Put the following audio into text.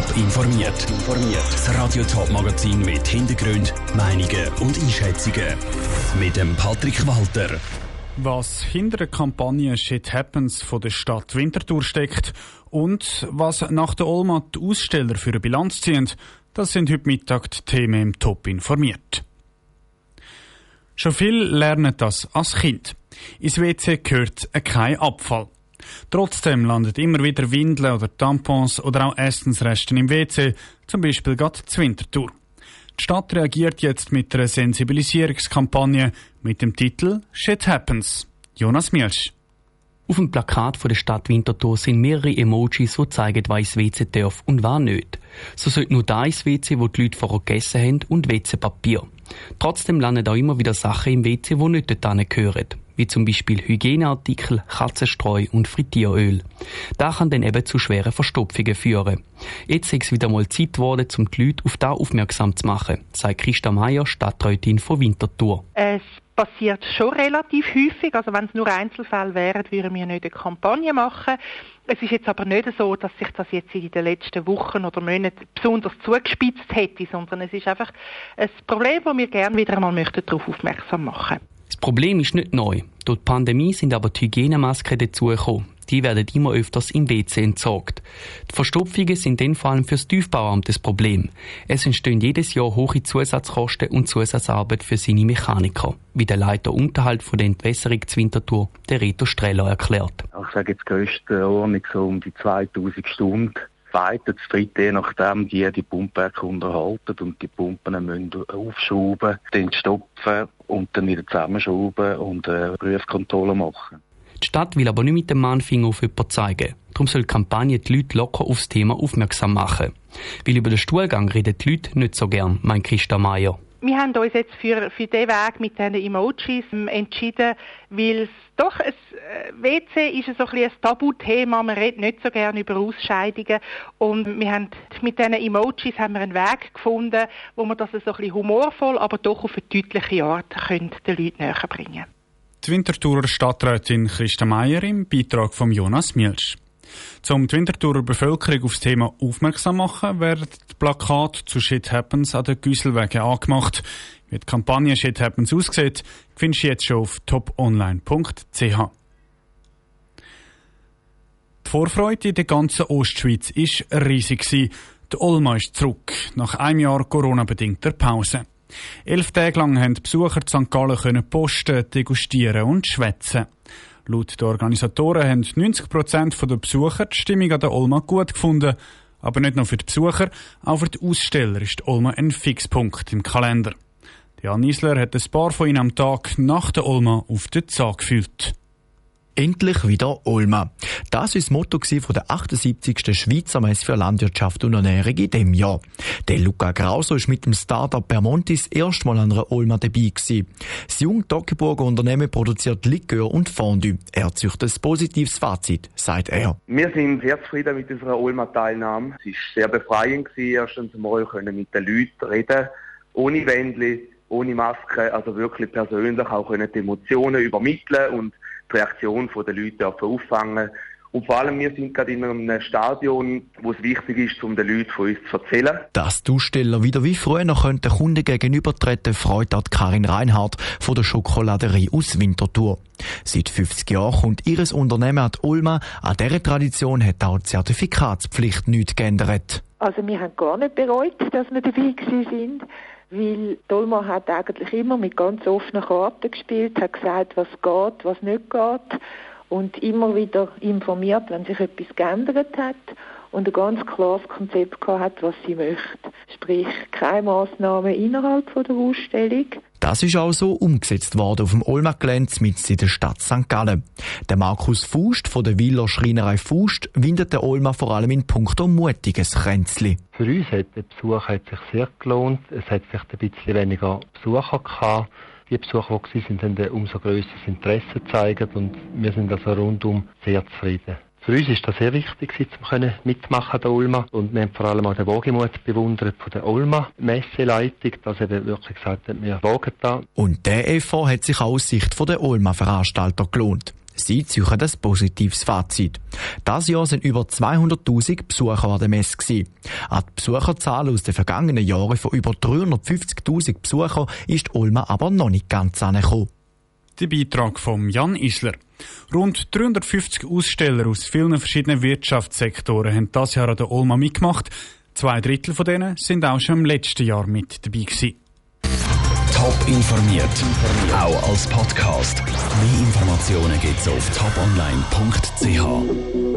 Top informiert. Das Radio Top Magazin mit Hintergrund, Meinungen und Einschätzungen mit dem Patrick Walter. Was hinter der Kampagne Shit Happens von der Stadt Winterthur steckt und was nach der Olma die Aussteller für eine Bilanz ziehen, das sind heute Mittag die Themen im Top informiert. Schon viel lernen das als Kind. Ins WC gehört kein Abfall. Trotzdem landet immer wieder Windeln oder Tampons oder auch Essensresten im WC, zum Beispiel gerade zur Wintertour. Die Stadt reagiert jetzt mit einer Sensibilisierungskampagne mit dem Titel Shit Happens. Jonas Mielsch. Auf dem Plakat der Stadt Winterthur sind mehrere Emojis, die zeigen, was WC darf und was nicht. So sollte nur das WC, wo die Leute vorher gegessen haben, und WC-Papier. Trotzdem landen auch immer wieder Sachen im WC, die nicht dorthin gehören. Wie zum Beispiel Hygieneartikel, Katzenstreu und Frittieröl. Das kann dann eben zu schweren Verstopfungen führen. Jetzt ist es wieder mal Zeit geworden, um die Leute auf das aufmerksam zu machen, sagt Christa Meier, Stadträtin von Winterthur. Es passiert schon relativ häufig. Also wenn es nur Einzelfälle wären, würden wir nicht eine Kampagne machen. Es ist jetzt aber nicht so, dass sich das jetzt in den letzten Wochen oder Monaten besonders zugespitzt hätte, sondern es ist einfach ein Problem, wo wir gerne wieder einmal möchten darauf aufmerksam machen. Das Problem ist nicht neu. Durch die Pandemie sind aber die Hygienemasken dazugekommen die werden immer öfters im WC entsorgt. Die Verstopfungen sind dann vor allem fürs Tiefbauamt das Problem. Es entstehen jedes Jahr hohe Zusatzkosten und Zusatzarbeit für seine Mechaniker, wie der Leiter Unterhalt von der Entwässerung Winterthur, der Reto Streller, erklärt. Ich sage jetzt größte Ordnung so um die 2000 Stunden zweite, das dritte, je nachdem, die die Pumpwerke unterhalten und die Pumpen müssen aufschrauben, dann stopfen und dann wieder zusammenschrauben und äh, Prüfkontrolle machen. Die Stadt will aber nicht mit dem Mahnfinger auf jemanden zeigen. Darum soll die Kampagne die Leute locker aufs Thema aufmerksam machen. Weil über den Stuhlgang reden die Leute nicht so gern, meint Christa Meier. Wir haben uns jetzt für, für diesen Weg mit diesen Emojis ähm, entschieden, weil es doch, ein äh, WC ist so ein, ein Tabuthema, man redet nicht so gerne über Ausscheidungen und wir haben mit diesen Emojis haben wir einen Weg gefunden, wo wir das so ein bisschen humorvoll, aber doch auf eine deutliche Art können den Leuten näher bringen. Die Winterthurer Stadträtin Christa Meier im Beitrag von Jonas Mielsch. Zum die Winterthurer Bevölkerung aufs Thema aufmerksam machen, werden die Plakate zu Shit Happens an den Güsselwegen angemacht. Wie die Kampagne Shit Happens aussieht, findest du jetzt schon auf toponline.ch. Die Vorfreude in der ganzen Ostschweiz war riesig. Die Olma ist zurück, nach einem Jahr Corona-bedingter Pause. Elf Tage lang haben die Besucher St. Gallen posten, degustieren und schwätzen. Laut den Organisatoren haben 90% der Besucher die Stimmung an der Olma gut gefunden. Aber nicht nur für die Besucher, auch für die Aussteller ist die Olma ein Fixpunkt im Kalender. Jan Isler hat ein paar von ihnen am Tag nach der Olma auf den Zahn gefühlt. Endlich wieder Olma. Das ist das Motto von der 78. Schweizer Messe für Landwirtschaft und Ernährung in diesem Jahr. Der Luca Grauso ist mit dem Startup Permontis erstmal an einer Olma dabei gewesen. Das junge Toggenburger Unternehmen produziert Likör und Fondue. Er züchtet ein positives Fazit, sagt er. Wir sind sehr zufrieden mit unserer Olma-Teilnahme. Es war sehr befreiend gewesen, erstens einmal können mit den Leuten reden, ohne Wendli, ohne Maske, also wirklich persönlich auch können die Emotionen übermitteln und die Reaktion der Leute auffangen und vor allem, wir sind gerade in einem Stadion, wo es wichtig ist, um den Leuten von uns zu erzählen. Dass die Aussteller wieder wie früher noch den Kunden gegenübertreten, freut auch Karin Reinhardt von der Schokoladerie aus Winterthur. Seit 50 Jahren kommt ihres Unternehmen an die Ulma. An dieser Tradition hat auch die Zertifikatspflicht nichts geändert. Also wir haben gar nicht bereut, dass wir dabei sind weil Dolma hat eigentlich immer mit ganz offenen Karten gespielt, hat gesagt, was geht, was nicht geht und immer wieder informiert, wenn sich etwas geändert hat und ein ganz klares Konzept gehabt hat, was sie möchte. Sprich, keine Massnahmen innerhalb von der Ausstellung. Das ist auch so umgesetzt worden auf dem Olma-Gelände mit in der Stadt St. Gallen. Der Markus Fust von der Wieler Schreinerei Fust windet der Olma vor allem in puncto mutiges Kränzli. Für uns hat der Besuch hat sich sehr gelohnt. Es hat vielleicht ein bisschen weniger Besucher gehabt die Besucher, die sind, haben umso größeres Interesse gezeigt und wir sind also rundum sehr zufrieden. Für uns ist das sehr wichtig, um mitmachen der Ulma. Und wir haben vor allem auch den Wogemut bewundert von der Ulma Messeleitung, dass eben wirklich gesagt hat, wir wogen da. Und der Effort hat sich auch aus Sicht der Ulma Veranstalter gelohnt. Sie ziehen das positives Fazit. Das Jahr sind über 200.000 Besucher an der Messe gewesen. An die Besucherzahl aus den vergangenen Jahren von über 350.000 Besuchern ist Olma aber noch nicht ganz angekommen. Der Beitrag von Jan Isler. Rund 350 Aussteller aus vielen verschiedenen Wirtschaftssektoren haben das Jahr an der Olma mitgemacht. Zwei Drittel von denen sind auch schon im letzten Jahr mit dabei gewesen. Top informiert, auch als Podcast. Mehr Informationen gibt's auf toponline.ch.